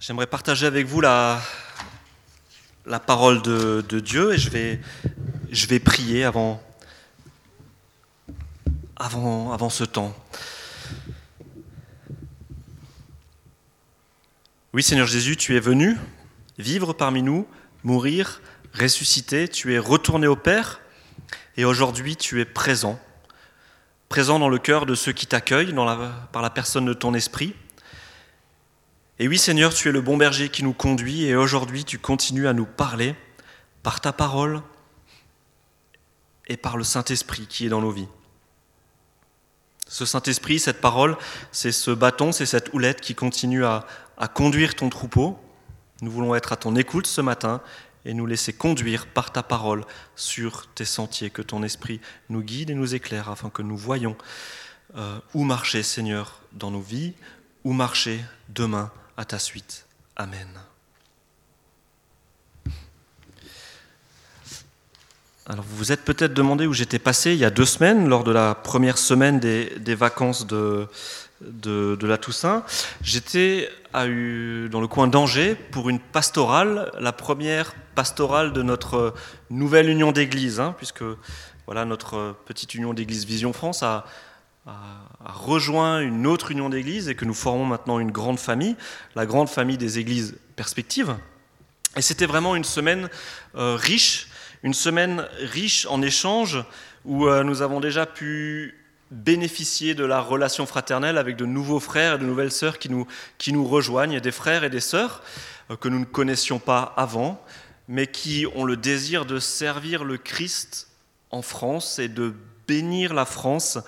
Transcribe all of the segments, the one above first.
J'aimerais partager avec vous la, la parole de, de Dieu et je vais, je vais prier avant, avant, avant ce temps. Oui Seigneur Jésus, tu es venu vivre parmi nous, mourir, ressusciter, tu es retourné au Père et aujourd'hui tu es présent, présent dans le cœur de ceux qui t'accueillent par la personne de ton esprit. Et oui Seigneur, tu es le bon berger qui nous conduit et aujourd'hui tu continues à nous parler par ta parole et par le Saint-Esprit qui est dans nos vies. Ce Saint-Esprit, cette parole, c'est ce bâton, c'est cette houlette qui continue à, conduire ton troupeau. Nous voulons être à ton écoute ce matin et nous laisser conduire par ta parole sur tes sentiers, que ton esprit nous guide et nous éclaire afin que nous voyions euh, où marcher, Seigneur, dans nos vies, où marcher demain à ta suite. Amen. Alors vous vous êtes peut-être demandé où j'étais passé il y a deux semaines, lors de la première semaine des, vacances de, de, de, la Toussaint. J'étais dans le coin d'Angers pour une pastorale, la première pastorale de notre nouvelle union d'église, hein, puisque voilà, notre petite union d'église Vision France a, a, rejoint une autre union d'église et que nous formons maintenant une grande famille, la grande famille des églises perspectives. Et c'était vraiment une semaine euh, riche, une semaine riche en échanges où euh, nous avons déjà pu bénéficier de la relation fraternelle avec de nouveaux frères et de nouvelles sœurs qui nous, qui nous rejoignent, des frères et des sœurs euh, que nous ne connaissions pas avant, mais qui ont le désir de servir le Christ en France et de bénir la France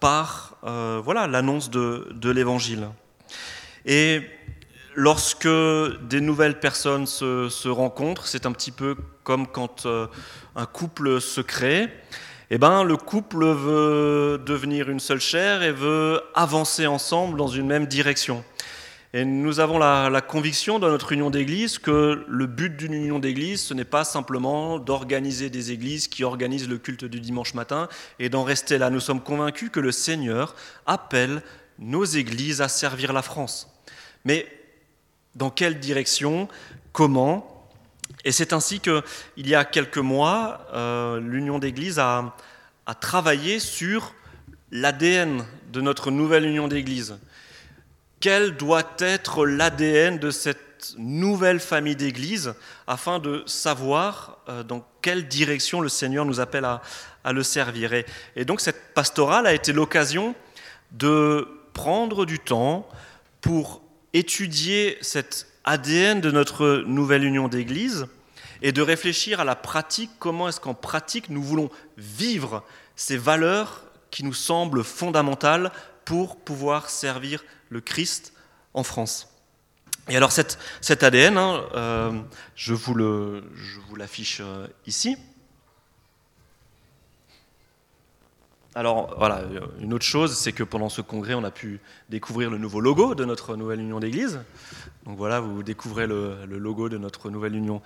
par euh, voilà l'annonce de, de l'Évangile. Et lorsque des nouvelles personnes se, se rencontrent, c'est un petit peu comme quand euh, un couple se crée. Eh ben, le couple veut devenir une seule chair et veut avancer ensemble dans une même direction. Et nous avons la, conviction dans notre union d'église que le but d'une union d'église, ce n'est pas simplement d'organiser des églises qui organisent le culte du dimanche matin et d'en rester là. Nous sommes convaincus que le Seigneur appelle nos églises à servir la France. Mais dans quelle direction? Comment? Et c'est ainsi qu'il y a quelques mois, euh, l'union d'église a, a travaillé sur l'ADN de notre nouvelle union d'église quel doit être l'ADN de cette nouvelle famille d'Église afin de savoir euh, dans quelle direction le Seigneur nous appelle à, le servir. Et, et, donc cette pastorale a été l'occasion de prendre du temps pour étudier cet ADN de notre nouvelle union d'Église et de réfléchir à la pratique, comment est-ce qu'en pratique nous voulons vivre ces valeurs qui nous semblent fondamentales pour pouvoir servir le Christ en France. Et alors cet, ADN, hein, euh, je vous l'affiche euh, ici. Alors voilà, une autre chose, c'est que pendant ce congrès, on a pu découvrir le nouveau logo de notre nouvelle union d'église. Donc voilà, vous découvrez le, le logo de notre nouvelle union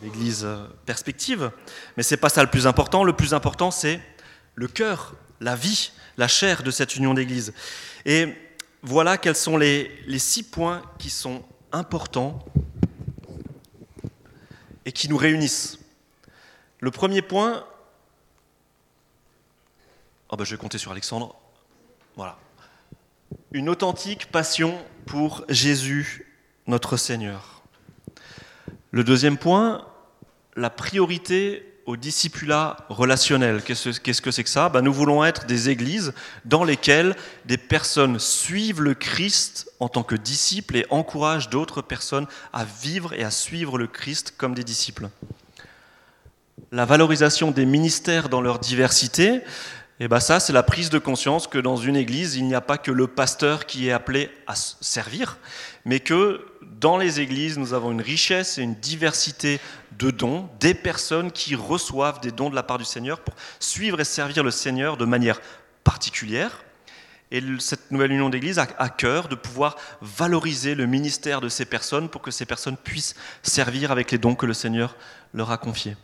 d'église euh, perspective. Mais c'est pas ça le plus important. Le plus important, c'est le cœur, la vie, la chair de cette union d'église. Et voilà quels sont les, six points qui sont importants et qui nous réunissent. Le premier point, oh ben je vais compter sur Alexandre, voilà, une authentique passion pour Jésus, notre Seigneur. Le deuxième point, la priorité au discipulat relationnel. Qu'est-ce que c'est que ça? Ben, Nous voulons être des églises dans lesquelles des personnes suivent le Christ en tant que disciples et encouragent d'autres personnes à vivre et à suivre le Christ comme des disciples. La valorisation des ministères dans leur diversité, et ben ça, c'est la prise de conscience que dans une église, il n'y a pas que le pasteur qui est appelé à servir, mais que dans les églises, nous avons une richesse et une diversité de dons, des personnes qui reçoivent des dons de la part du Seigneur pour suivre et servir le Seigneur de manière particulière. Et cette nouvelle union d'église a à cœur de pouvoir valoriser le ministère de ces personnes pour que ces personnes puissent servir avec les dons que le Seigneur leur a confiés.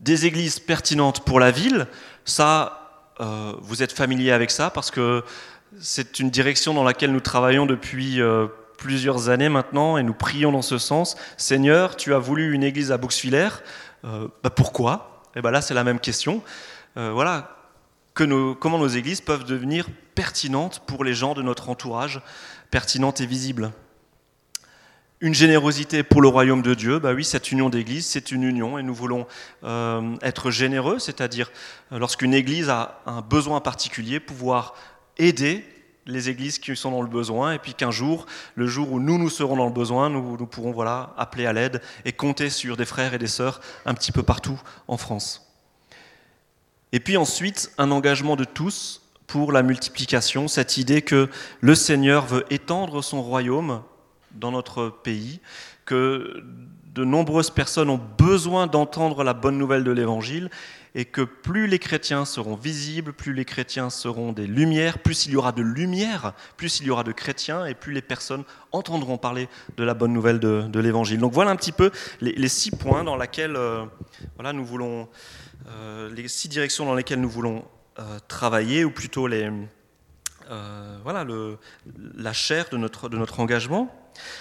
Des églises pertinentes pour la ville, ça, euh, vous êtes familier avec ça parce que c'est une direction dans laquelle nous travaillons depuis euh, plusieurs années maintenant et nous prions dans ce sens. Seigneur, tu as voulu une église à Bouxwiller. Bah, pourquoi? Et eh ben là, c'est la même question. voilà, comment nos églises peuvent devenir pertinentes pour les gens de notre entourage, pertinentes et visibles. Une générosité pour le royaume de Dieu, bah oui, cette union d'église, c'est une union et nous voulons euh, être généreux, c'est-à-dire euh, lorsqu'une église a un besoin particulier, pouvoir aider les églises qui sont dans le besoin, et puis qu'un jour, le jour où nous nous serons dans le besoin, nous, pourrons voilà appeler à l'aide et compter sur des frères et des sœurs un petit peu partout en France. Et puis ensuite, un engagement de tous pour la multiplication, cette idée que le Seigneur veut étendre son royaume dans notre pays, que de nombreuses personnes ont besoin d'entendre la bonne nouvelle de l'Évangile et que plus les chrétiens seront visibles, plus les chrétiens seront des lumières, plus il y aura de lumière, plus il y aura de chrétiens et plus les personnes entendront parler de la bonne nouvelle de, l'Évangile. Donc voilà un petit peu les, six points dans lesquels euh, voilà, nous voulons, euh, les six directions dans lesquelles nous voulons euh, travailler, ou plutôt les, voilà, la chair de notre, de notre engagement.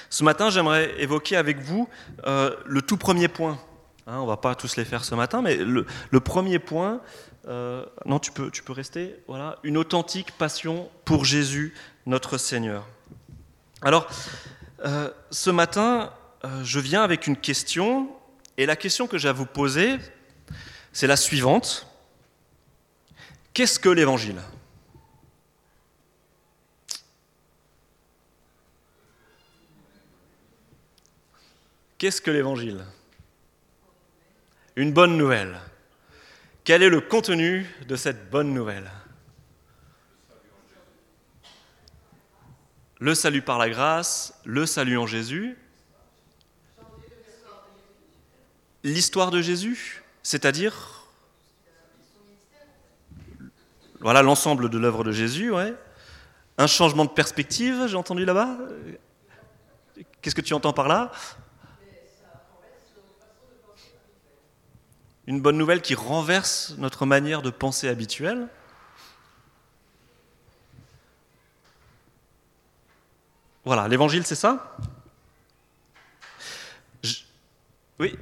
Ce matin, j'aimerais évoquer avec vous euh, le tout premier point. Hein, on ne va pas tous les faire ce matin, mais le, premier point, euh, non, tu peux, rester, voilà, une authentique passion pour Jésus, notre Seigneur. Alors, euh, ce matin, je viens avec une question, et la question que j'ai à vous poser, c'est la suivante. Qu'est-ce que l'Évangile? Qu'est-ce que l'Évangile? Une bonne nouvelle. Quel est le contenu de cette bonne nouvelle? Le salut par la grâce, le salut en Jésus, l'histoire de Jésus, c'est-à-dire? Voilà l'ensemble de l'œuvre de Jésus, ouais. Un changement de perspective, j'ai entendu là-bas? Qu'est-ce que tu entends par là? Une bonne nouvelle qui renverse notre manière de penser habituelle. Voilà, l'évangile, c'est ça? Oui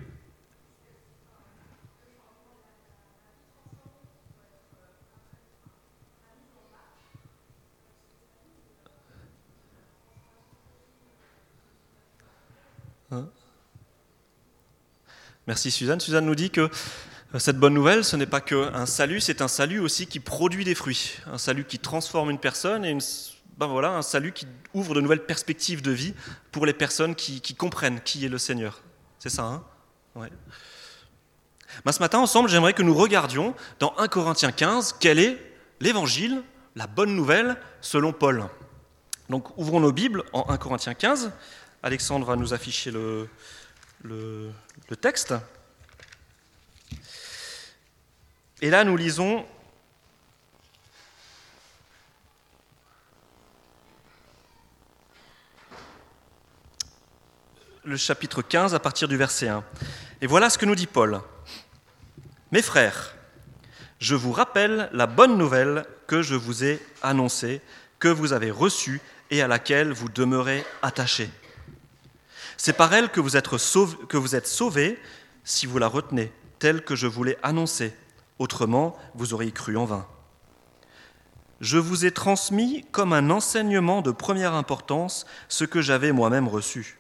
Merci Suzanne. Suzanne nous dit que euh, cette bonne nouvelle, ce n'est pas qu'un salut, c'est un salut aussi qui produit des fruits, un salut qui transforme une personne et ben voilà, un salut qui ouvre de nouvelles perspectives de vie pour les personnes qui, comprennent qui est le Seigneur. C'est ça, hein? Ben, ce matin, ensemble, j'aimerais que nous regardions dans 1 Corinthiens 15 quel est l'évangile, la bonne nouvelle selon Paul. Donc ouvrons nos Bibles en 1 Corinthiens 15. Alexandre va nous afficher le, le, texte. Et là, nous lisons le chapitre 15 à partir du verset 1. Et voilà ce que nous dit Paul. Mes frères, je vous rappelle la bonne nouvelle que je vous ai annoncée, que vous avez reçue et à laquelle vous demeurez attachés. C'est par elle que vous, êtes sauvés, si vous la retenez, telle que je vous l'ai annoncée. Autrement, vous auriez cru en vain. Je vous ai transmis comme un enseignement de première importance ce que j'avais moi-même reçu.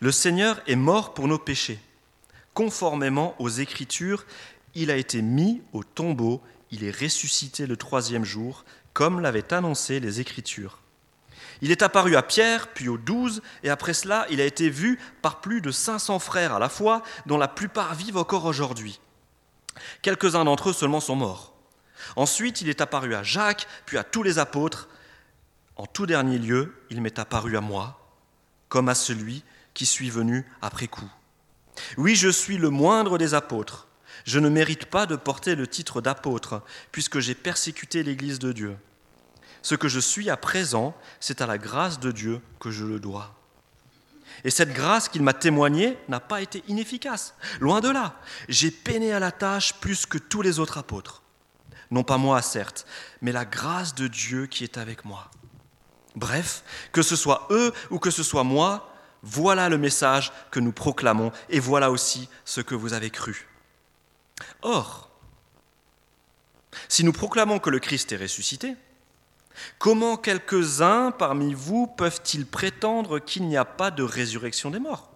Le Seigneur est mort pour nos péchés. Conformément aux Écritures, il a été mis au tombeau, il est ressuscité le troisième jour, comme l'avaient annoncé les Écritures. Il est apparu à Pierre, puis aux douze, et après cela, il a été vu par plus de 500 frères à la fois, dont la plupart vivent encore aujourd'hui. Quelques-uns d'entre eux seulement sont morts. Ensuite, il est apparu à Jacques, puis à tous les apôtres. En tout dernier lieu, il m'est apparu à moi, comme à celui qui suis venu après coup. Oui, je suis le moindre des apôtres. Je ne mérite pas de porter le titre d'apôtre, puisque j'ai persécuté l'Église de Dieu. Ce que je suis à présent, c'est à la grâce de Dieu que je le dois. Et cette grâce qu'il m'a témoignée n'a pas été inefficace. Loin de là. J'ai peiné à la tâche plus que tous les autres apôtres. Non pas moi, certes, mais la grâce de Dieu qui est avec moi. Bref, que ce soit eux ou que ce soit moi, voilà le message que nous proclamons et voilà aussi ce que vous avez cru. Or, si nous proclamons que le Christ est ressuscité, comment quelques-uns parmi vous peuvent-ils prétendre qu'il n'y a pas de résurrection des morts?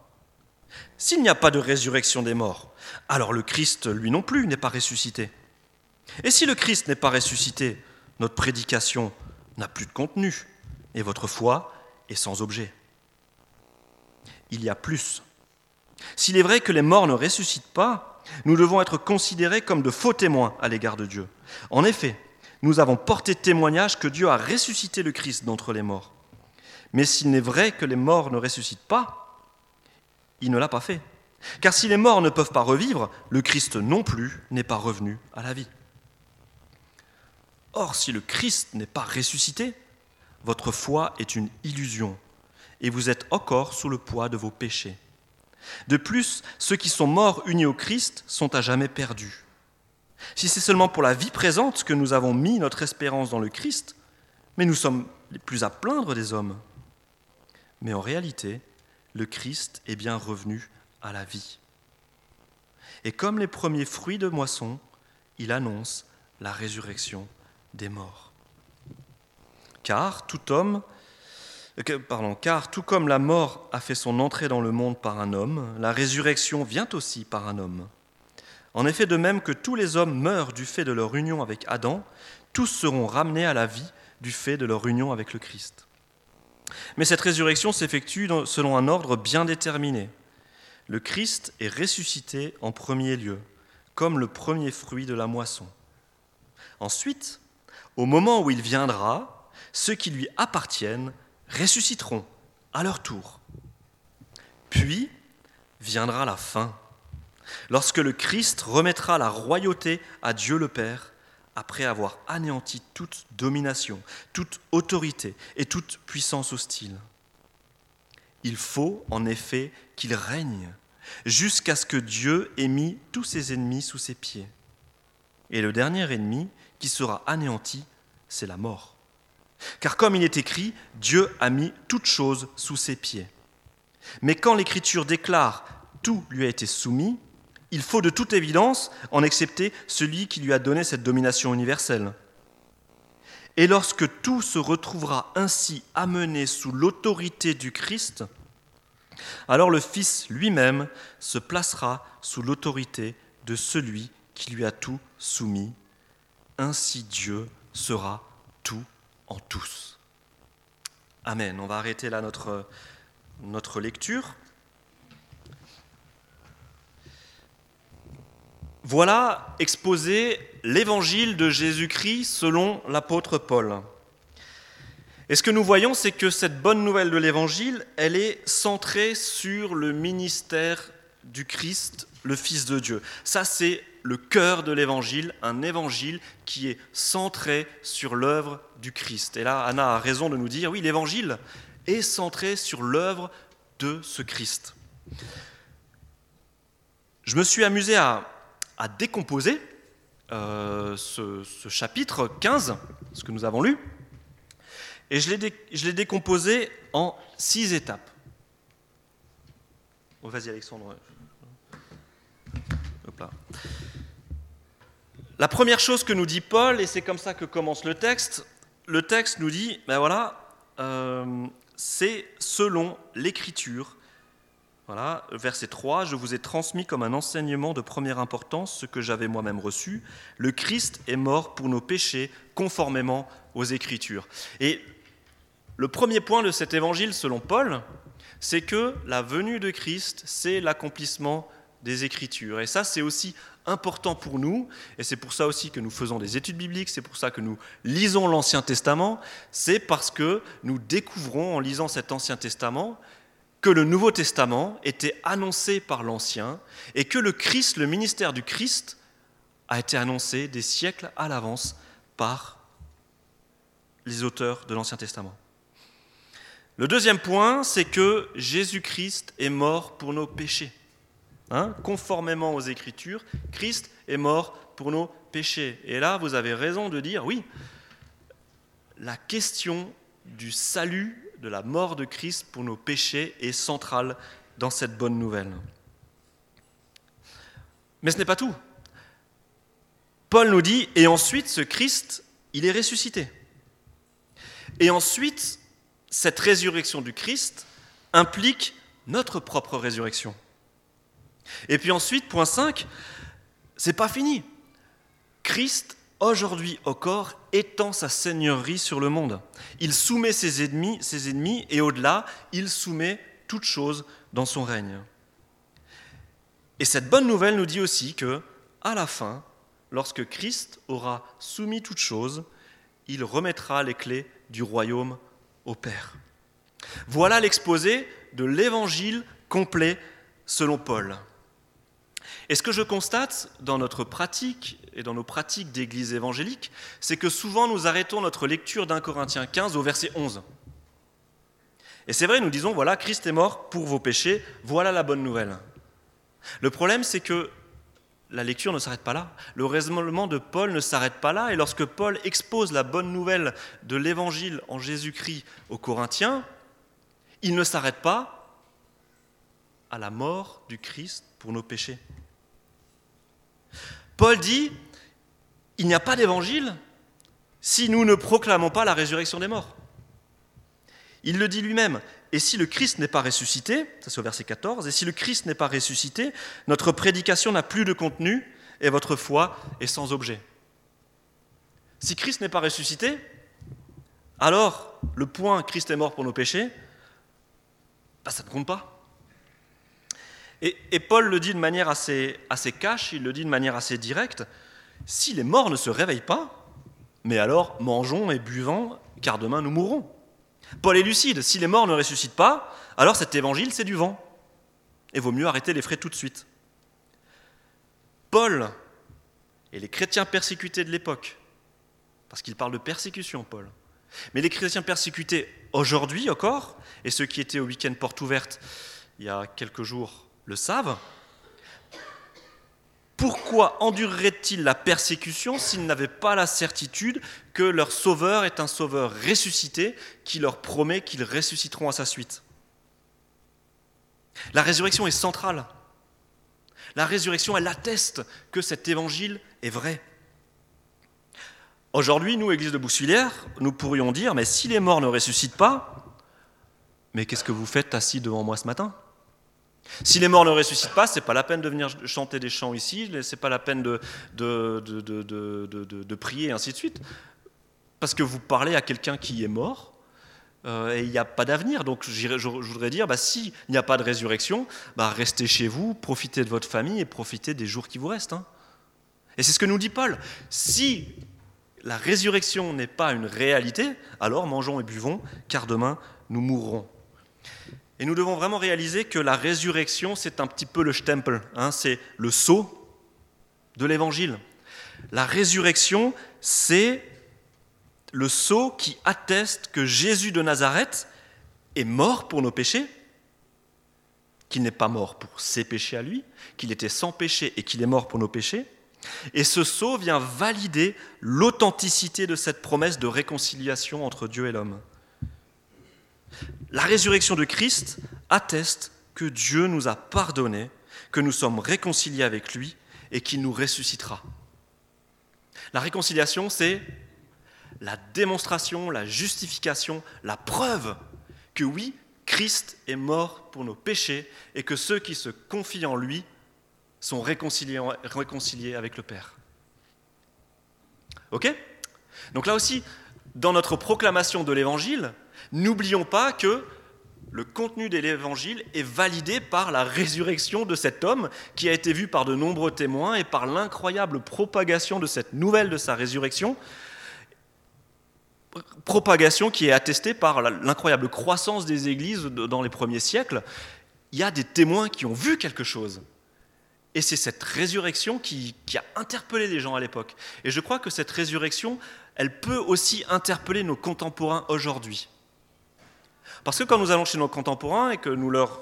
S'il n'y a pas de résurrection des morts, alors le Christ, lui non plus, n'est pas ressuscité. Et si le Christ n'est pas ressuscité, notre prédication n'a plus de contenu et votre foi est sans objet. Il y a plus. S'il est vrai que les morts ne ressuscitent pas, nous devons être considérés comme de faux témoins à l'égard de Dieu. En effet, nous avons porté témoignage que Dieu a ressuscité le Christ d'entre les morts. Mais s'il n'est vrai que les morts ne ressuscitent pas, il ne l'a pas fait. Car si les morts ne peuvent pas revivre, le Christ non plus n'est pas revenu à la vie. Or, si le Christ n'est pas ressuscité, votre foi est une illusion et vous êtes encore sous le poids de vos péchés. De plus, ceux qui sont morts unis au Christ sont à jamais perdus. Si c'est seulement pour la vie présente que nous avons mis notre espérance dans le Christ, mais nous sommes les plus à plaindre des hommes. Mais en réalité, le Christ est bien revenu à la vie. Et comme les premiers fruits de moisson, il annonce la résurrection des morts. Car tout homme, pardon, car tout comme la mort a fait son entrée dans le monde par un homme, la résurrection vient aussi par un homme. En effet, de même que tous les hommes meurent du fait de leur union avec Adam, tous seront ramenés à la vie du fait de leur union avec le Christ. Mais cette résurrection s'effectue selon un ordre bien déterminé. Le Christ est ressuscité en premier lieu, comme le premier fruit de la moisson. Ensuite, au moment où il viendra, ceux qui lui appartiennent ressusciteront à leur tour. Puis viendra la fin lorsque le Christ remettra la royauté à Dieu le Père, après avoir anéanti toute domination, toute autorité et toute puissance hostile. Il faut en effet qu'il règne jusqu'à ce que Dieu ait mis tous ses ennemis sous ses pieds. Et le dernier ennemi qui sera anéanti, c'est la mort. Car comme il est écrit, Dieu a mis toutes choses sous ses pieds. Mais quand l'Écriture déclare tout lui a été soumis, il faut de toute évidence en accepter celui qui lui a donné cette domination universelle. Et lorsque tout se retrouvera ainsi amené sous l'autorité du Christ, alors le Fils lui-même se placera sous l'autorité de celui qui lui a tout soumis. Ainsi Dieu sera tout en tous. Amen. On va arrêter là notre, notre lecture. Voilà exposé l'évangile de Jésus-Christ selon l'apôtre Paul. Et ce que nous voyons, c'est que cette bonne nouvelle de l'évangile, elle est centrée sur le ministère du Christ, le Fils de Dieu. Ça, c'est le cœur de l'évangile, un évangile qui est centré sur l'œuvre du Christ. Et là, Anna a raison de nous dire, oui, l'évangile est centré sur l'œuvre de ce Christ. Je me suis amusé à à décomposer euh, ce, chapitre 15, ce que nous avons lu, et je l'ai décomposé en six étapes. Oh, Vas-y Alexandre. La première chose que nous dit Paul, et c'est comme ça que commence le texte, le texte nous dit, ben voilà, euh, c'est selon l'écriture voilà, verset 3, je vous ai transmis comme un enseignement de première importance ce que j'avais moi-même reçu. Le Christ est mort pour nos péchés conformément aux Écritures. Et le premier point de cet évangile, selon Paul, c'est que la venue de Christ, c'est l'accomplissement des Écritures. Et ça, c'est aussi important pour nous, et c'est pour ça aussi que nous faisons des études bibliques, c'est pour ça que nous lisons l'Ancien Testament, c'est parce que nous découvrons en lisant cet Ancien Testament que le Nouveau Testament était annoncé par l'Ancien et que le Christ, le ministère du Christ, a été annoncé des siècles à l'avance par les auteurs de l'Ancien Testament. Le deuxième point, c'est que Jésus-Christ est mort pour nos péchés. Hein, conformément aux Écritures, Christ est mort pour nos péchés. Et là, vous avez raison de dire, oui, la question du salut, de la mort de Christ pour nos péchés est central dans cette bonne nouvelle. Mais ce n'est pas tout. Paul nous dit, et ensuite ce Christ, il est ressuscité. Et ensuite, cette résurrection du Christ implique notre propre résurrection. Et puis ensuite, point 5, c'est pas fini. Christ, aujourd'hui au corps, étend sa seigneurie sur le monde. Il soumet ses ennemis, ses ennemis et au-delà, il soumet toute chose dans son règne. Et cette bonne nouvelle nous dit aussi que, à la fin, lorsque Christ aura soumis toute chose, il remettra les clés du royaume au Père. Voilà l'exposé de l'évangile complet selon Paul. Et ce que je constate dans notre pratique et dans nos pratiques d'église évangélique, c'est que souvent nous arrêtons notre lecture d'un Corinthiens 15 au verset 11. Et c'est vrai, nous disons, voilà, Christ est mort pour vos péchés, voilà la bonne nouvelle. Le problème, c'est que la lecture ne s'arrête pas là. Le raisonnement de Paul ne s'arrête pas là. Et lorsque Paul expose la bonne nouvelle de l'évangile en Jésus-Christ aux Corinthiens, il ne s'arrête pas à la mort du Christ pour nos péchés. Paul dit, il n'y a pas d'évangile si nous ne proclamons pas la résurrection des morts. Il le dit lui-même, et si le Christ n'est pas ressuscité, ça c'est au verset 14, et si le Christ n'est pas ressuscité, notre prédication n'a plus de contenu et votre foi est sans objet. Si Christ n'est pas ressuscité, alors le point Christ est mort pour nos péchés, bah, ça ne compte pas. Et, Paul le dit de manière assez, assez cash, il le dit de manière assez directe, si les morts ne se réveillent pas, mais alors mangeons et buvons, car demain nous mourrons. Paul est lucide, si les morts ne ressuscitent pas, alors cet évangile, c'est du vent. Et vaut mieux arrêter les frais tout de suite. Paul et les chrétiens persécutés de l'époque, parce qu'il parle de persécution, Paul, mais les chrétiens persécutés aujourd'hui encore, et ceux qui étaient au week-end porte ouverte il y a quelques jours le savent, pourquoi endureraient-ils la persécution s'ils n'avaient pas la certitude que leur Sauveur est un Sauveur ressuscité qui leur promet qu'ils ressusciteront à sa suite? La résurrection est centrale. La résurrection, elle atteste que cet évangile est vrai. Aujourd'hui, nous, Église de Bousselière, nous pourrions dire, mais si les morts ne ressuscitent pas, mais qu'est-ce que vous faites assis devant moi ce matin? Si les morts ne ressuscitent pas, c'est pas la peine de venir chanter des chants ici, c'est pas la peine de, prier, et ainsi de suite. Parce que vous parlez à quelqu'un qui est mort, euh, et il n'y a pas d'avenir. Donc je, voudrais dire, bah, s'il n'y a pas de résurrection, bah, restez chez vous, profitez de votre famille et profitez des jours qui vous restent. Hein. Et c'est ce que nous dit Paul. Si la résurrection n'est pas une réalité, alors mangeons et buvons, car demain nous mourrons. Et nous devons vraiment réaliser que la résurrection, c'est un petit peu le stempel, hein, c'est le sceau de l'évangile. La résurrection, c'est le sceau qui atteste que Jésus de Nazareth est mort pour nos péchés, qu'il n'est pas mort pour ses péchés à lui, qu'il était sans péché et qu'il est mort pour nos péchés. Et ce sceau vient valider l'authenticité de cette promesse de réconciliation entre Dieu et l'homme. La résurrection de Christ atteste que Dieu nous a pardonné, que nous sommes réconciliés avec lui et qu'il nous ressuscitera. La réconciliation, c'est la démonstration, la justification, la preuve que oui, Christ est mort pour nos péchés et que ceux qui se confient en lui sont réconciliés, réconciliés avec le Père. Ok? Donc là aussi, dans notre proclamation de l'Évangile, N'oublions pas que le contenu de l'évangile est validé par la résurrection de cet homme qui a été vu par de nombreux témoins et par l'incroyable propagation de cette nouvelle de sa résurrection, propagation qui est attestée par l'incroyable croissance des églises dans les premiers siècles. Il y a des témoins qui ont vu quelque chose. Et c'est cette résurrection qui, a interpellé les gens à l'époque. Et je crois que cette résurrection, elle peut aussi interpeller nos contemporains aujourd'hui. Parce que quand nous allons chez nos contemporains et que nous leur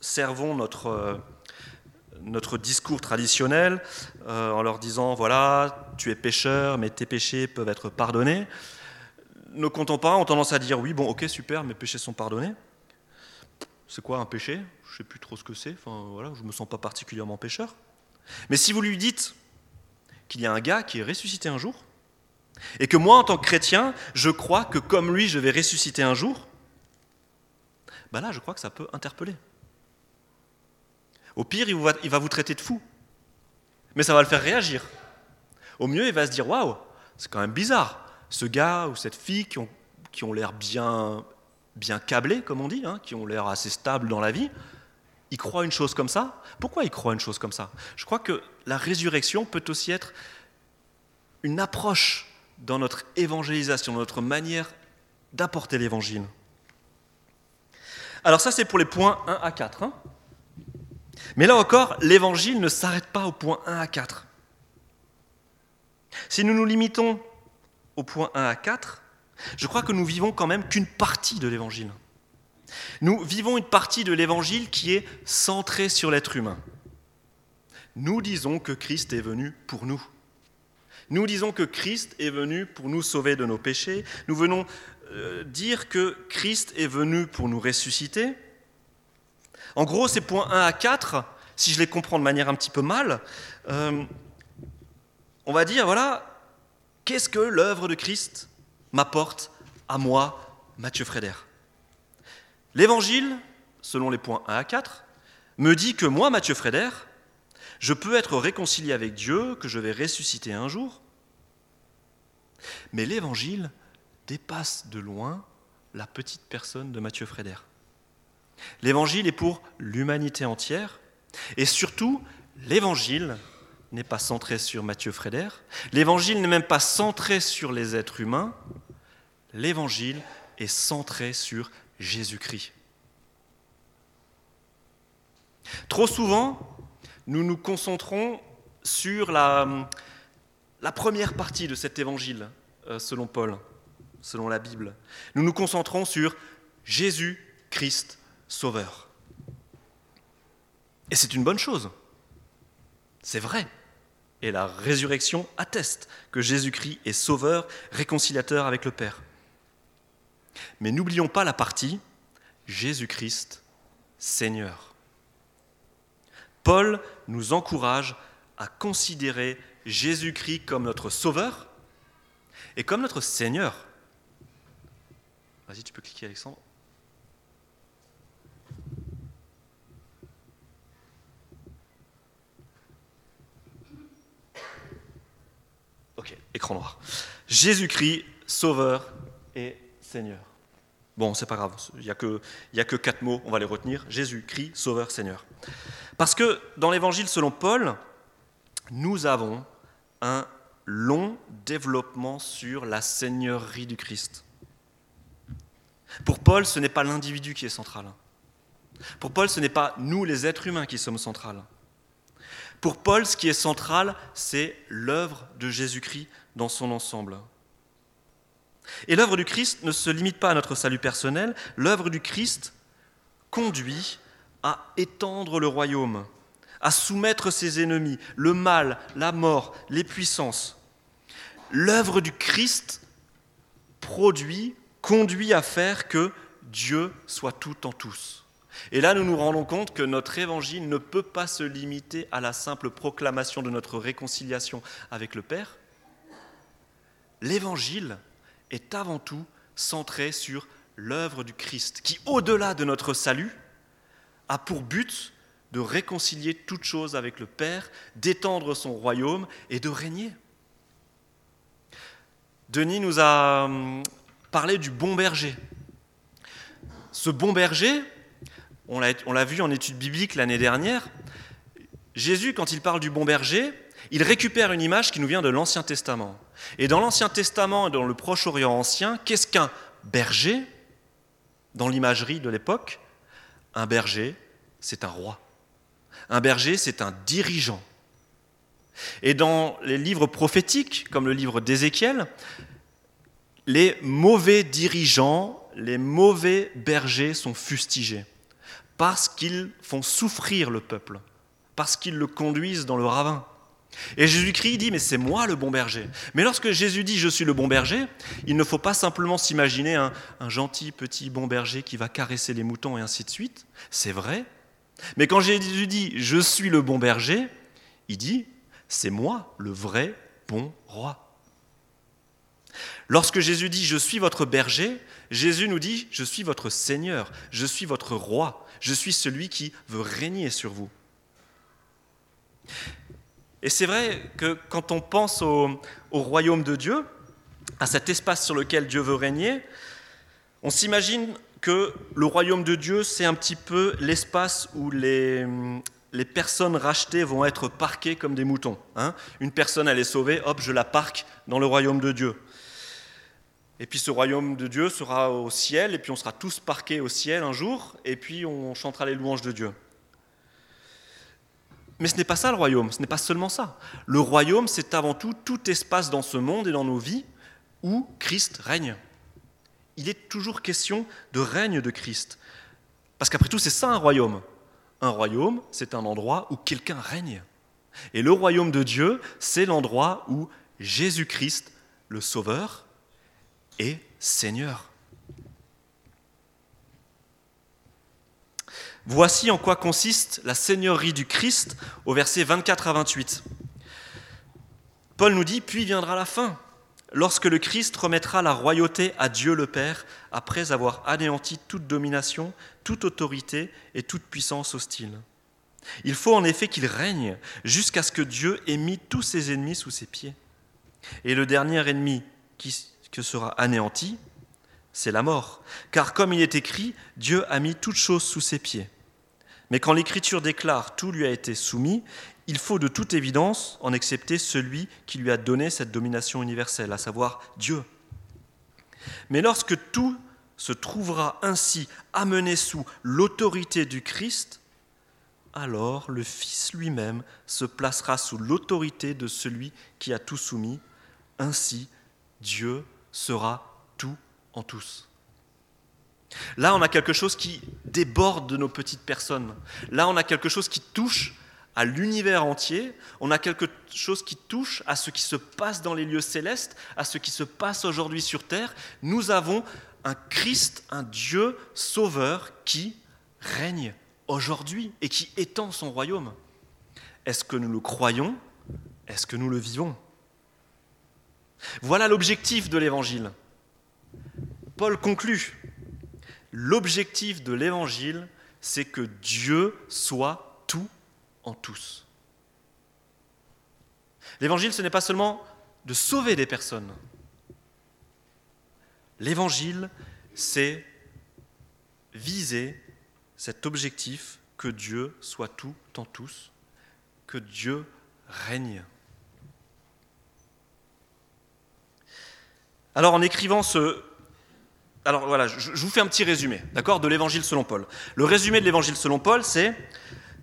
servons notre, euh, notre discours traditionnel euh, en leur disant, voilà, tu es pécheur, mais tes péchés peuvent être pardonnés, nos contemporains ont tendance à dire oui, bon, ok, super, mes péchés sont pardonnés. C'est quoi un péché? Je ne sais plus trop ce que c'est. Enfin, voilà, je ne me sens pas particulièrement pécheur. Mais si vous lui dites qu'il y a un gars qui est ressuscité un jour, et que moi, en tant que chrétien, je crois que comme lui, je vais ressusciter un jour, ben là, je crois que ça peut interpeller. Au pire, il va, il va vous traiter de fou, mais ça va le faire réagir. Au mieux, il va se dire Waouh, c'est quand même bizarre. Ce gars ou cette fille qui ont, qui ont l'air bien, bien câblés, comme on dit, hein, qui ont l'air assez stables dans la vie, ils croient une chose comme ça? Pourquoi ils croient une chose comme ça? Je crois que la résurrection peut aussi être une approche dans notre évangélisation, dans notre manière d'apporter l'évangile. Alors ça, c'est pour les points 1 à 4. Hein. Mais là encore, l'évangile ne s'arrête pas au point 1 à 4. Si nous nous limitons au point 1 à 4, je crois que nous vivons quand même qu'une partie de l'évangile. Nous vivons une partie de l'évangile qui est centrée sur l'être humain. Nous disons que Christ est venu pour nous. Nous disons que Christ est venu pour nous sauver de nos péchés. Nous venons dire que Christ est venu pour nous ressusciter. En gros, ces points 1 à 4, si je les comprends de manière un petit peu mal, euh, on va dire, voilà, qu'est-ce que l'œuvre de Christ m'apporte à moi, Mathieu Frédère? L'évangile, selon les points 1 à 4, me dit que moi, Mathieu Frédère, je peux être réconcilié avec Dieu, que je vais ressusciter un jour. Mais l'évangile dépasse de loin la petite personne de Mathieu Frédère. L'évangile est pour l'humanité entière, et surtout, l'évangile n'est pas centré sur Mathieu Frédère, l'évangile n'est même pas centré sur les êtres humains, l'évangile est centré sur Jésus-Christ. Trop souvent, nous nous concentrons sur la, la première partie de cet évangile, euh, selon Paul, selon la Bible. Nous nous concentrons sur Jésus-Christ Sauveur. Et c'est une bonne chose. C'est vrai. Et la résurrection atteste que Jésus-Christ est Sauveur, réconciliateur avec le Père. Mais n'oublions pas la partie Jésus-Christ Seigneur. Paul nous encourage à considérer Jésus-Christ comme notre Sauveur et comme notre Seigneur. Vas-y, tu peux cliquer Alexandre. Ok, écran noir. Jésus-Christ, Sauveur et Seigneur. Bon, c'est pas grave, il n'y a, que, a que quatre mots, on va les retenir. Jésus-Christ, Sauveur, Seigneur. Parce que dans l'Évangile selon Paul, nous avons un long développement sur la seigneurie du Christ. Pour Paul, ce n'est pas l'individu qui est central. Pour Paul, ce n'est pas nous les êtres humains qui sommes centrales. Pour Paul, ce qui est central, c'est l'œuvre de Jésus-Christ dans son ensemble. Et l'œuvre du Christ ne se limite pas à notre salut personnel, l'œuvre du Christ conduit à étendre le royaume, à soumettre ses ennemis, le mal, la mort, les puissances. L'œuvre du Christ produit, conduit à faire que Dieu soit tout en tous. Et là, nous nous rendons compte que notre évangile ne peut pas se limiter à la simple proclamation de notre réconciliation avec le Père. L'évangile est avant tout centré sur l'œuvre du Christ, qui, au-delà de notre salut, a pour but de réconcilier toutes choses avec le Père, d'étendre son royaume et de régner. Denis nous a parlé du bon berger. Ce bon berger, on l'a vu en étude biblique l'année dernière, Jésus, quand il parle du bon berger, il récupère une image qui nous vient de l'Ancien Testament. Et dans l'Ancien Testament et dans le Proche-Orient ancien, qu'est-ce qu'un berger? Dans l'imagerie de l'époque, un berger, c'est un roi. Un berger, c'est un dirigeant. Et dans les livres prophétiques, comme le livre d'Ézéchiel, les mauvais dirigeants, les mauvais bergers sont fustigés parce qu'ils font souffrir le peuple, parce qu'ils le conduisent dans le ravin. Et Jésus-Christ dit, mais c'est moi le bon berger. Mais lorsque Jésus dit, je suis le bon berger, il ne faut pas simplement s'imaginer un, gentil petit bon berger qui va caresser les moutons et ainsi de suite. C'est vrai. Mais quand Jésus dit, je suis le bon berger, il dit, c'est moi le vrai bon roi. Lorsque Jésus dit, je suis votre berger, Jésus nous dit, je suis votre Seigneur, je suis votre roi, je suis celui qui veut régner sur vous. Et c'est vrai que quand on pense au, royaume de Dieu, à cet espace sur lequel Dieu veut régner, on s'imagine que le royaume de Dieu, c'est un petit peu l'espace où les, personnes rachetées vont être parquées comme des moutons. Hein. Une personne, elle est sauvée, hop, je la parque dans le royaume de Dieu. Et puis ce royaume de Dieu sera au ciel, et puis on sera tous parqués au ciel un jour, et puis on chantera les louanges de Dieu. Mais ce n'est pas ça le royaume, ce n'est pas seulement ça. Le royaume, c'est avant tout tout espace dans ce monde et dans nos vies où Christ règne. Il est toujours question de règne de Christ. Parce qu'après tout, c'est ça un royaume. Un royaume, c'est un endroit où quelqu'un règne. Et le royaume de Dieu, c'est l'endroit où Jésus-Christ, le Sauveur, et Seigneur. Voici en quoi consiste la seigneurie du Christ au verset 24 à 28. Paul nous dit, puis viendra la fin, lorsque le Christ remettra la royauté à Dieu le Père, après avoir anéanti toute domination, toute autorité et toute puissance hostile. Il faut en effet qu'il règne jusqu'à ce que Dieu ait mis tous ses ennemis sous ses pieds. Et le dernier ennemi qui, que sera anéanti, c'est la mort. Car comme il est écrit, Dieu a mis toutes choses sous ses pieds. Mais quand l'Écriture déclare tout lui a été soumis, il faut de toute évidence en accepter celui qui lui a donné cette domination universelle, à savoir Dieu. Mais lorsque tout se trouvera ainsi amené sous l'autorité du Christ, alors le Fils lui-même se placera sous l'autorité de celui qui a tout soumis. Ainsi, Dieu sera tout en tous. Là, on a quelque chose qui déborde de nos petites personnes. Là, on a quelque chose qui touche à l'univers entier. On a quelque chose qui touche à ce qui se passe dans les lieux célestes, à ce qui se passe aujourd'hui sur terre. Nous avons un Christ, un Dieu sauveur qui règne aujourd'hui et qui étend son royaume. Est-ce que nous le croyons? Est-ce que nous le vivons? Voilà l'objectif de l'Évangile. Paul conclut. L'objectif de l'Évangile, c'est que Dieu soit tout en tous. L'Évangile, ce n'est pas seulement de sauver des personnes. L'Évangile, c'est viser cet objectif que Dieu soit tout en tous, que Dieu règne. Alors en écrivant ce... Alors voilà, je, vous fais un petit résumé, d'accord, de l'évangile selon Paul. Le résumé de l'évangile selon Paul, c'est,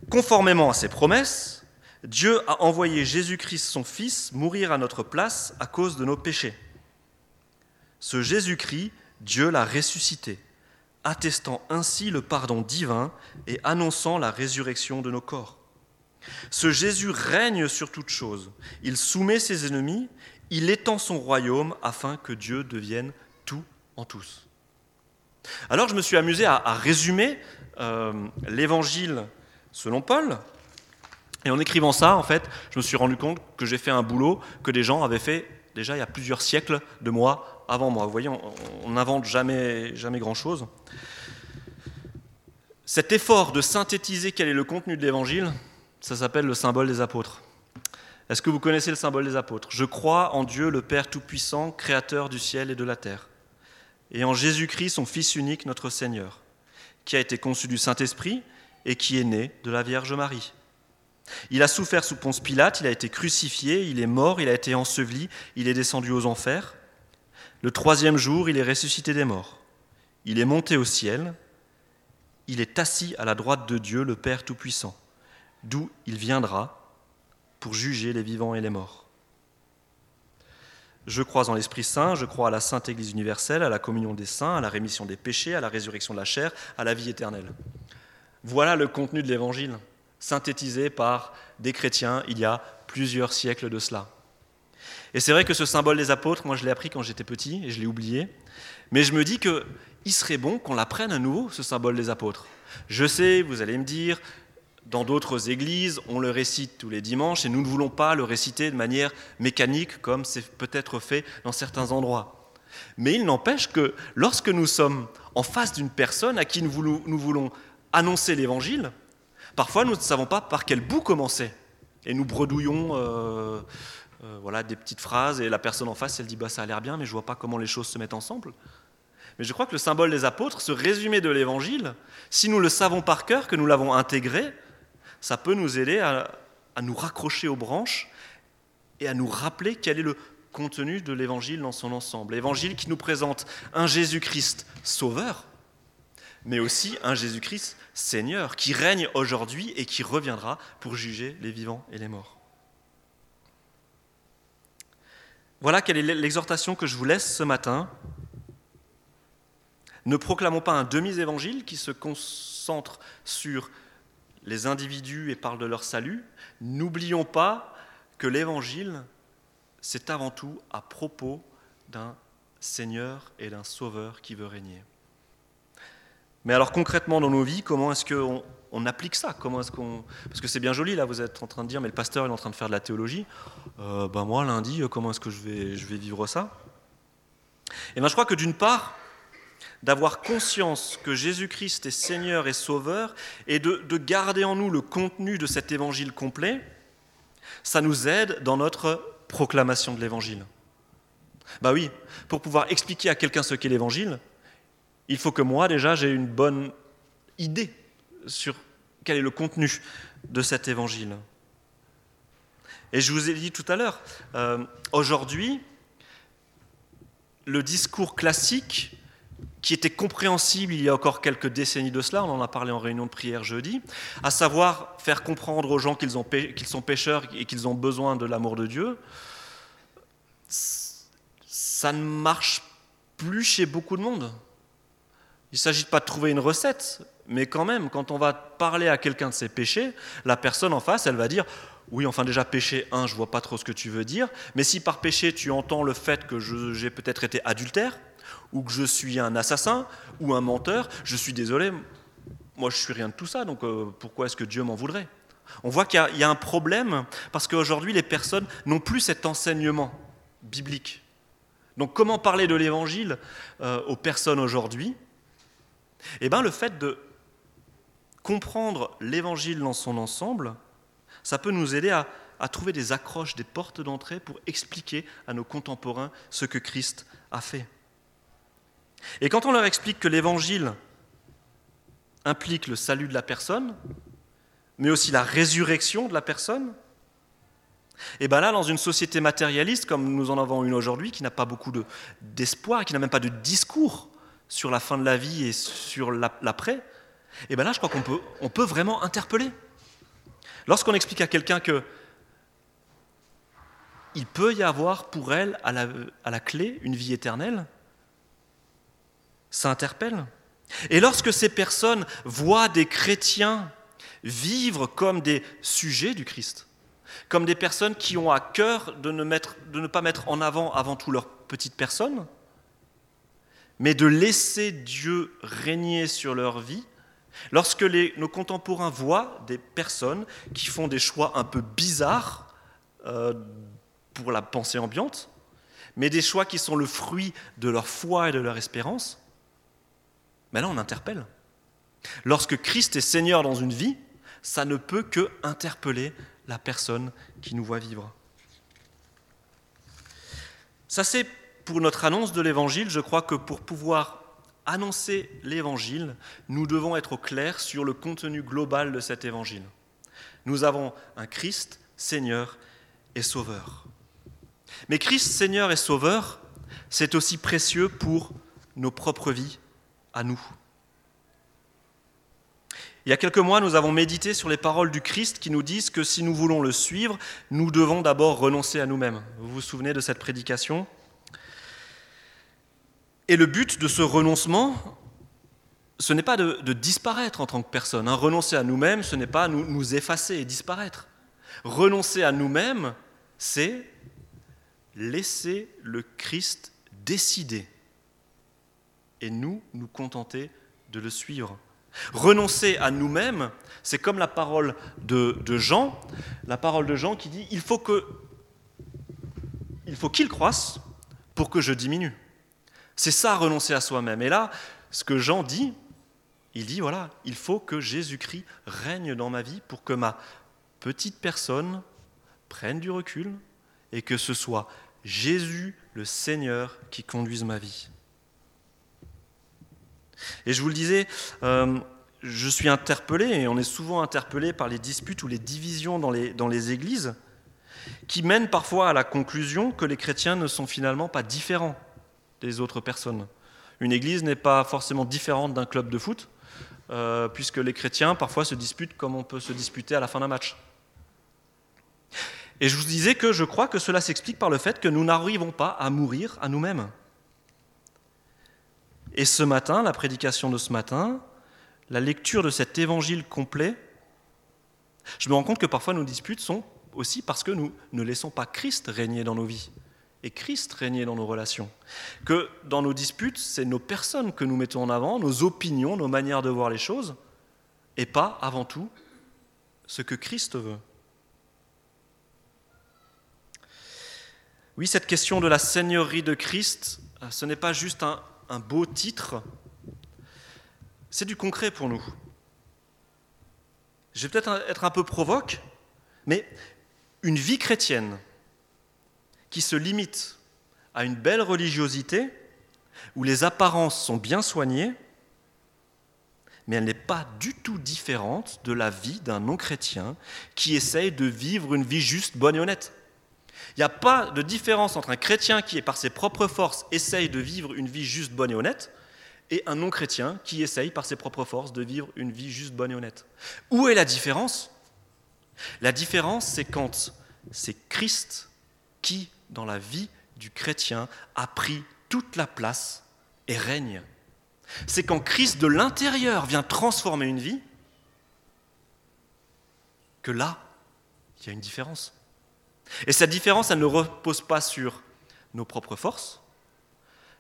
conformément à ses promesses, Dieu a envoyé Jésus-Christ, son Fils, mourir à notre place à cause de nos péchés. Ce Jésus-Christ, Dieu l'a ressuscité, attestant ainsi le pardon divin et annonçant la résurrection de nos corps. Ce Jésus règne sur toutes choses. Il soumet ses ennemis il étend son royaume afin que Dieu devienne tout en tous. Alors je me suis amusé à, résumer euh, l'évangile selon Paul. Et en écrivant ça, en fait, je me suis rendu compte que j'ai fait un boulot que des gens avaient fait déjà il y a plusieurs siècles de moi avant moi. Vous voyez, on n'invente jamais, jamais grand-chose. Cet effort de synthétiser quel est le contenu de l'évangile, ça s'appelle le symbole des apôtres. Est-ce que vous connaissez le symbole des apôtres? Je crois en Dieu le Père Tout-Puissant, Créateur du ciel et de la terre, et en Jésus-Christ, son Fils unique, notre Seigneur, qui a été conçu du Saint-Esprit et qui est né de la Vierge Marie. Il a souffert sous Ponce Pilate, il a été crucifié, il est mort, il a été enseveli, il est descendu aux enfers. Le troisième jour, il est ressuscité des morts. Il est monté au ciel, il est assis à la droite de Dieu, le Père Tout-Puissant, d'où il viendra pour juger les vivants et les morts. Je crois en l'Esprit Saint, je crois à la Sainte Église universelle, à la communion des saints, à la rémission des péchés, à la résurrection de la chair, à la vie éternelle. Voilà le contenu de l'Évangile, synthétisé par des chrétiens il y a plusieurs siècles de cela. Et c'est vrai que ce symbole des apôtres, moi je l'ai appris quand j'étais petit et je l'ai oublié, mais je me dis qu'il serait bon qu'on l'apprenne à nouveau, ce symbole des apôtres. Je sais, vous allez me dire, dans d'autres églises, on le récite tous les dimanches et nous ne voulons pas le réciter de manière mécanique comme c'est peut-être fait dans certains endroits. Mais il n'empêche que lorsque nous sommes en face d'une personne à qui nous voulons, annoncer l'évangile, parfois nous ne savons pas par quel bout commencer. Et nous bredouillons euh, euh, voilà, des petites phrases et la personne en face, elle dit bah, ça a l'air bien, mais je ne vois pas comment les choses se mettent ensemble. Mais je crois que le symbole des apôtres, ce résumé de l'évangile, si nous le savons par cœur, que nous l'avons intégré, ça peut nous aider à, nous raccrocher aux branches et à nous rappeler quel est le contenu de l'évangile dans son ensemble. L'évangile qui nous présente un Jésus-Christ sauveur, mais aussi un Jésus-Christ Seigneur, qui règne aujourd'hui et qui reviendra pour juger les vivants et les morts. Voilà quelle est l'exhortation que je vous laisse ce matin. Ne proclamons pas un demi-évangile qui se concentre sur les individus et parlent de leur salut, n'oublions pas que l'évangile, c'est avant tout à propos d'un Seigneur et d'un Sauveur qui veut régner. Mais alors concrètement dans nos vies, comment est-ce qu'on on applique ça? Comment est-ce qu'on Parce que c'est bien joli là, vous êtes en train de dire, mais le pasteur est en train de faire de la théologie. Euh, ben moi lundi, comment est-ce que je vais, je vais vivre ça? Et eh ben je crois que d'une part, d'avoir conscience que Jésus-Christ est Seigneur et Sauveur et de, garder en nous le contenu de cet évangile complet, ça nous aide dans notre proclamation de l'évangile. Bah oui, pour pouvoir expliquer à quelqu'un ce qu'est l'évangile, il faut que moi déjà j'ai une bonne idée sur quel est le contenu de cet évangile. Et je vous ai dit tout à l'heure, euh, aujourd'hui, le discours classique qui était compréhensible il y a encore quelques décennies de cela, on en a parlé en réunion de prière jeudi, à savoir faire comprendre aux gens qu'ils, sont pécheurs et qu'ils ont besoin de l'amour de Dieu, ça ne marche plus chez beaucoup de monde. Il ne s'agit pas de trouver une recette, mais quand même, quand on va parler à quelqu'un de ses péchés, la personne en face, elle va dire oui, enfin déjà péché, un, je vois pas trop ce que tu veux dire, mais si par péché tu entends le fait que j'ai peut-être été adultère, ou que je suis un assassin ou un menteur, je suis désolé, moi je suis rien de tout ça, donc euh, pourquoi est-ce que Dieu m'en voudrait? On voit qu'il y, a un problème parce qu'aujourd'hui les personnes n'ont plus cet enseignement biblique. Donc comment parler de l'évangile euh, aux personnes aujourd'hui? Eh bien le fait de comprendre l'évangile dans son ensemble, ça peut nous aider à, à trouver des accroches, des portes d'entrée pour expliquer à nos contemporains ce que Christ a fait. Et quand on leur explique que l'évangile implique le salut de la personne, mais aussi la résurrection de la personne, et bien là, dans une société matérialiste comme nous en avons une aujourd'hui, qui n'a pas beaucoup d'espoir, qui n'a même pas de discours sur la fin de la vie et sur l'après, et bien là, je crois qu'on peut, on peut vraiment interpeller. Lorsqu'on explique à quelqu'un que il peut y avoir pour elle à la clé une vie éternelle, ça interpelle. Et lorsque ces personnes voient des chrétiens vivre comme des sujets du Christ, comme des personnes qui ont à cœur de ne, pas mettre en avant avant tout leur petite personne, mais de laisser Dieu régner sur leur vie, lorsque nos contemporains voient des personnes qui font des choix un peu bizarres euh, pour la pensée ambiante, mais des choix qui sont le fruit de leur foi et de leur espérance, mais là, on interpelle. Lorsque Christ est Seigneur dans une vie, ça ne peut que interpeller la personne qui nous voit vivre. Ça, c'est pour notre annonce de l'Évangile. Je crois que pour pouvoir annoncer l'Évangile, nous devons être au clair sur le contenu global de cet Évangile. Nous avons un Christ, Seigneur et Sauveur. Mais Christ, Seigneur et Sauveur, c'est aussi précieux pour nos propres vies nous. Il y a quelques mois, nous avons médité sur les paroles du Christ qui nous disent que si nous voulons le suivre, nous devons d'abord renoncer à nous-mêmes. Vous vous souvenez de cette prédication? Et le but de ce renoncement, ce n'est pas de, disparaître en tant que personne. Renoncer à nous-mêmes, ce n'est pas nous effacer et disparaître. Renoncer à nous-mêmes, c'est laisser le Christ décider et nous nous contenter de le suivre. Renoncer à nous-mêmes, c'est comme la parole de, Jean, la parole de Jean qui dit il faut qu'il croisse pour que je diminue. C'est ça renoncer à soi-même. Et là, ce que Jean dit, il dit voilà, il faut que Jésus-Christ règne dans ma vie pour que ma petite personne prenne du recul et que ce soit Jésus le Seigneur qui conduise ma vie. Et je vous le disais, euh, je suis interpellé, et on est souvent interpellé par les disputes ou les divisions dans les, églises, qui mènent parfois à la conclusion que les chrétiens ne sont finalement pas différents des autres personnes. Une église n'est pas forcément différente d'un club de foot, euh, puisque les chrétiens parfois se disputent comme on peut se disputer à la fin d'un match. Et je vous disais que je crois que cela s'explique par le fait que nous n'arrivons pas à mourir à nous-mêmes. Et ce matin, la prédication de ce matin, la lecture de cet évangile complet, je me rends compte que parfois nos disputes sont aussi parce que nous ne laissons pas Christ régner dans nos vies et Christ régner dans nos relations. Que dans nos disputes, c'est nos personnes que nous mettons en avant, nos opinions, nos manières de voir les choses, et pas avant tout ce que Christ veut. Oui, cette question de la seigneurie de Christ, ce n'est pas juste un, un beau titre, c'est du concret pour nous. Je vais peut-être être un peu provoque, mais une vie chrétienne qui se limite à une belle religiosité, où les apparences sont bien soignées, mais elle n'est pas du tout différente de la vie d'un non-chrétien qui essaye de vivre une vie juste, bonne et honnête. Il n'y a pas de différence entre un chrétien qui, par ses propres forces, essaye de vivre une vie juste, bonne et honnête, et un non-chrétien qui essaye, par ses propres forces, de vivre une vie juste, bonne et honnête. Où est la différence? La différence, c'est quand c'est Christ qui, dans la vie du chrétien, a pris toute la place et règne. C'est quand Christ de l'intérieur vient transformer une vie que là, il y a une différence. Et cette différence, elle ne repose pas sur nos propres forces,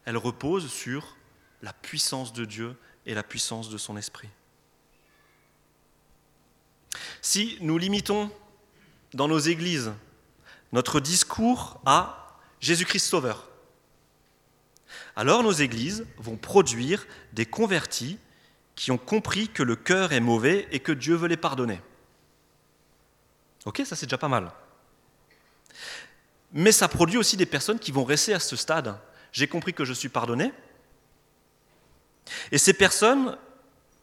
elle repose sur la puissance de Dieu et la puissance de son esprit. Si nous limitons dans nos églises notre discours à Jésus-Christ Sauveur, alors nos églises vont produire des convertis qui ont compris que le cœur est mauvais et que Dieu veut les pardonner. Ok, ça c'est déjà pas mal. Mais ça produit aussi des personnes qui vont rester à ce stade. J'ai compris que je suis pardonné. Et ces personnes,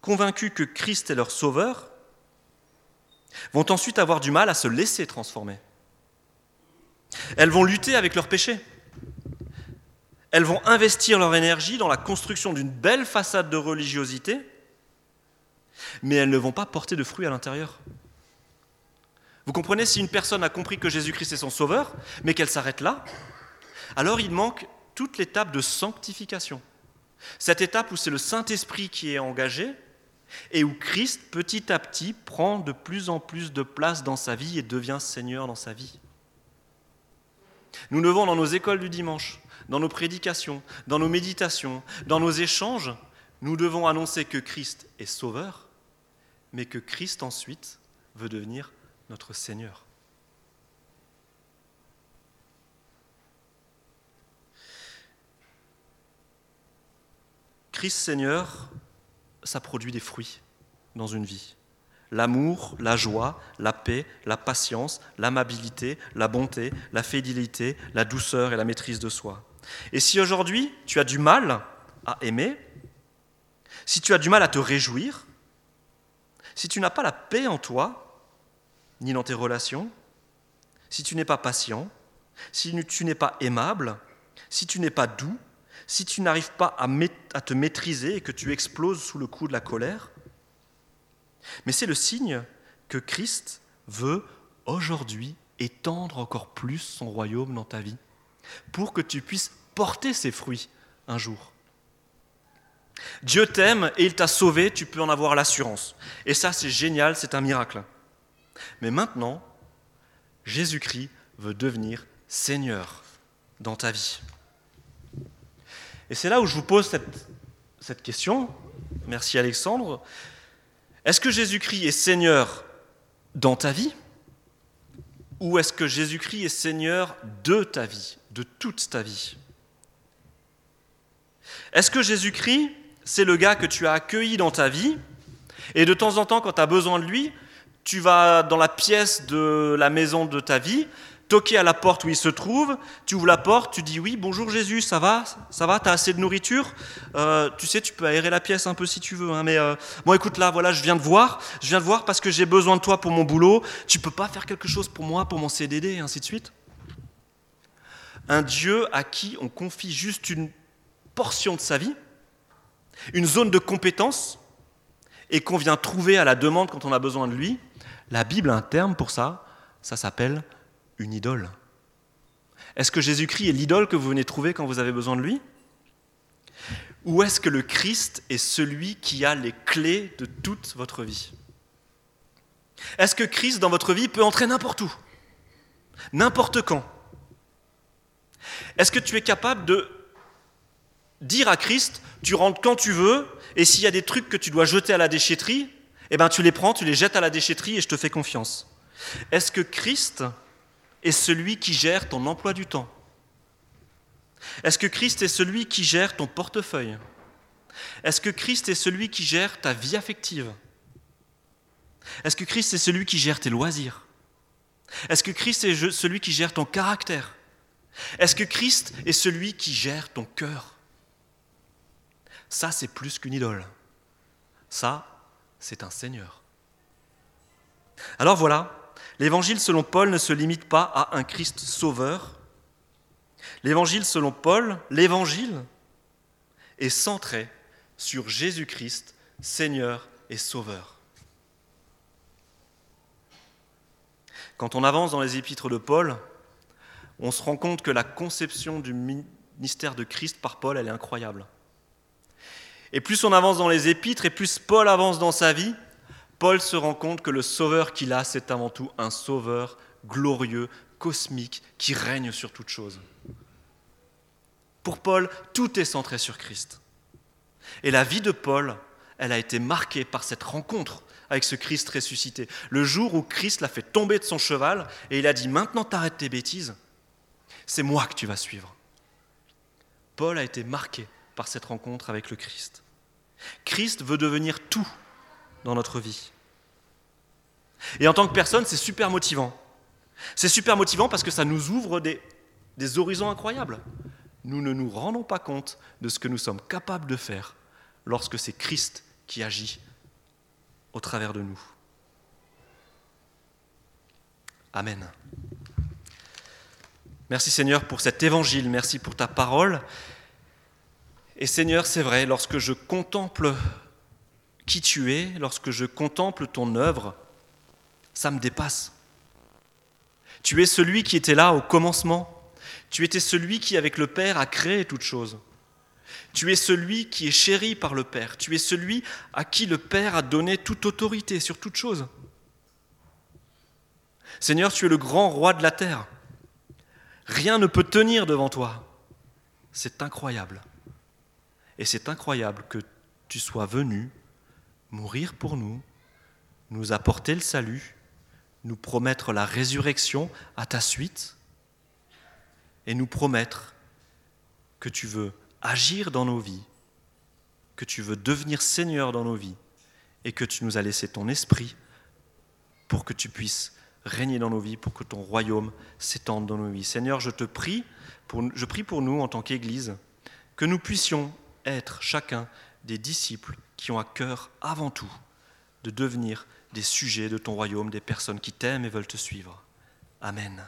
convaincues que Christ est leur sauveur, vont ensuite avoir du mal à se laisser transformer. Elles vont lutter avec leurs péchés. Elles vont investir leur énergie dans la construction d'une belle façade de religiosité, mais elles ne vont pas porter de fruits à l'intérieur. Vous comprenez, si une personne a compris que Jésus-Christ est son sauveur, mais qu'elle s'arrête là, alors il manque toute l'étape de sanctification. Cette étape où c'est le Saint-Esprit qui est engagé et où Christ, petit à petit, prend de plus en plus de place dans sa vie et devient Seigneur dans sa vie. Nous devons, dans nos écoles du dimanche, dans nos prédications, dans nos méditations, dans nos échanges, nous devons annoncer que Christ est sauveur, mais que Christ ensuite veut devenir notre Seigneur. Christ Seigneur, ça produit des fruits dans une vie. L'amour, la joie, la paix, la patience, l'amabilité, la bonté, la fidélité, la douceur et la maîtrise de soi. Et si aujourd'hui tu as du mal à aimer, si tu as du mal à te réjouir, si tu n'as pas la paix en toi, ni dans tes relations, si tu n'es pas patient, si tu n'es pas aimable, si tu n'es pas doux, si tu n'arrives pas à, te maîtriser et que tu exploses sous le coup de la colère, mais c'est le signe que Christ veut aujourd'hui étendre encore plus son royaume dans ta vie, pour que tu puisses porter ses fruits un jour. Dieu t'aime et il t'a sauvé, tu peux en avoir l'assurance. Et ça, c'est génial, c'est un miracle. Mais maintenant, Jésus-Christ veut devenir Seigneur dans ta vie. Et c'est là où je vous pose cette, question. Merci Alexandre. Est-ce que Jésus-Christ est Seigneur dans ta vie? Ou est-ce que Jésus-Christ est Seigneur de ta vie, de toute ta vie? Est-ce que Jésus-Christ, c'est le gars que tu as accueilli dans ta vie? Et de temps en temps, quand tu as besoin de lui, tu vas dans la pièce de la maison de ta vie, toquer à la porte où il se trouve, tu ouvres la porte, tu dis oui, bonjour Jésus, ça va Ça va T'as assez de nourriture? Euh, Tu sais, tu peux aérer la pièce un peu si tu veux, hein, mais euh, bon écoute là, voilà, je viens de voir, je viens de voir parce que j'ai besoin de toi pour mon boulot, tu peux pas faire quelque chose pour moi, pour mon CDD, et ainsi de suite. Un Dieu à qui on confie juste une portion de sa vie, une zone de compétence, et qu'on vient trouver à la demande quand on a besoin de lui, la Bible a un terme pour ça, ça s'appelle une idole. Est-ce que Jésus-Christ est l'idole que vous venez trouver quand vous avez besoin de lui? Ou est-ce que le Christ est celui qui a les clés de toute votre vie? Est-ce que Christ dans votre vie peut entrer n'importe où? N'importe quand? Est-ce que tu es capable de dire à Christ, tu rentres quand tu veux, et s'il y a des trucs que tu dois jeter à la déchetterie, eh ben tu les prends, tu les jettes à la déchetterie et je te fais confiance. Est-ce que Christ est celui qui gère ton emploi du temps? Est-ce que Christ est celui qui gère ton portefeuille? Est-ce que Christ est celui qui gère ta vie affective? Est-ce que Christ est celui qui gère tes loisirs? Est-ce que Christ est celui qui gère ton caractère? Est-ce que Christ est celui qui gère ton cœur? Ça, c'est plus qu'une idole. Ça, c'est un Seigneur. Alors voilà, l'évangile selon Paul ne se limite pas à un Christ sauveur. L'évangile selon Paul, l'évangile est centré sur Jésus-Christ, Seigneur et Sauveur. Quand on avance dans les épîtres de Paul, on se rend compte que la conception du ministère de Christ par Paul, elle est incroyable. Et plus on avance dans les épîtres et plus Paul avance dans sa vie, Paul se rend compte que le sauveur qu'il a, c'est avant tout un sauveur glorieux, cosmique, qui règne sur toute chose. Pour Paul, tout est centré sur Christ. Et la vie de Paul, elle a été marquée par cette rencontre avec ce Christ ressuscité. Le jour où Christ l'a fait tomber de son cheval et il a dit Maintenant t'arrêtes tes bêtises, c'est moi que tu vas suivre. Paul a été marqué par cette rencontre avec le Christ. Christ veut devenir tout dans notre vie. Et en tant que personne, c'est super motivant. C'est super motivant parce que ça nous ouvre des, des horizons incroyables. Nous ne nous rendons pas compte de ce que nous sommes capables de faire lorsque c'est Christ qui agit au travers de nous. Amen. Merci Seigneur pour cet évangile, merci pour ta parole. Et Seigneur, c'est vrai, lorsque je contemple qui tu es, lorsque je contemple ton œuvre, ça me dépasse. Tu es celui qui était là au commencement. Tu étais celui qui, avec le Père, a créé toutes choses. Tu es celui qui est chéri par le Père. Tu es celui à qui le Père a donné toute autorité sur toute chose. Seigneur, tu es le grand roi de la terre. Rien ne peut tenir devant toi. C'est incroyable. Et c'est incroyable que tu sois venu mourir pour nous, nous apporter le salut, nous promettre la résurrection à ta suite et nous promettre que tu veux agir dans nos vies, que tu veux devenir Seigneur dans nos vies et que tu nous as laissé ton esprit pour que tu puisses régner dans nos vies, pour que ton royaume s'étende dans nos vies. Seigneur, je te prie, pour, je prie pour nous en tant qu'Église, que nous puissions être chacun des disciples qui ont à cœur avant tout de devenir des sujets de ton royaume, des personnes qui t'aiment et veulent te suivre. Amen.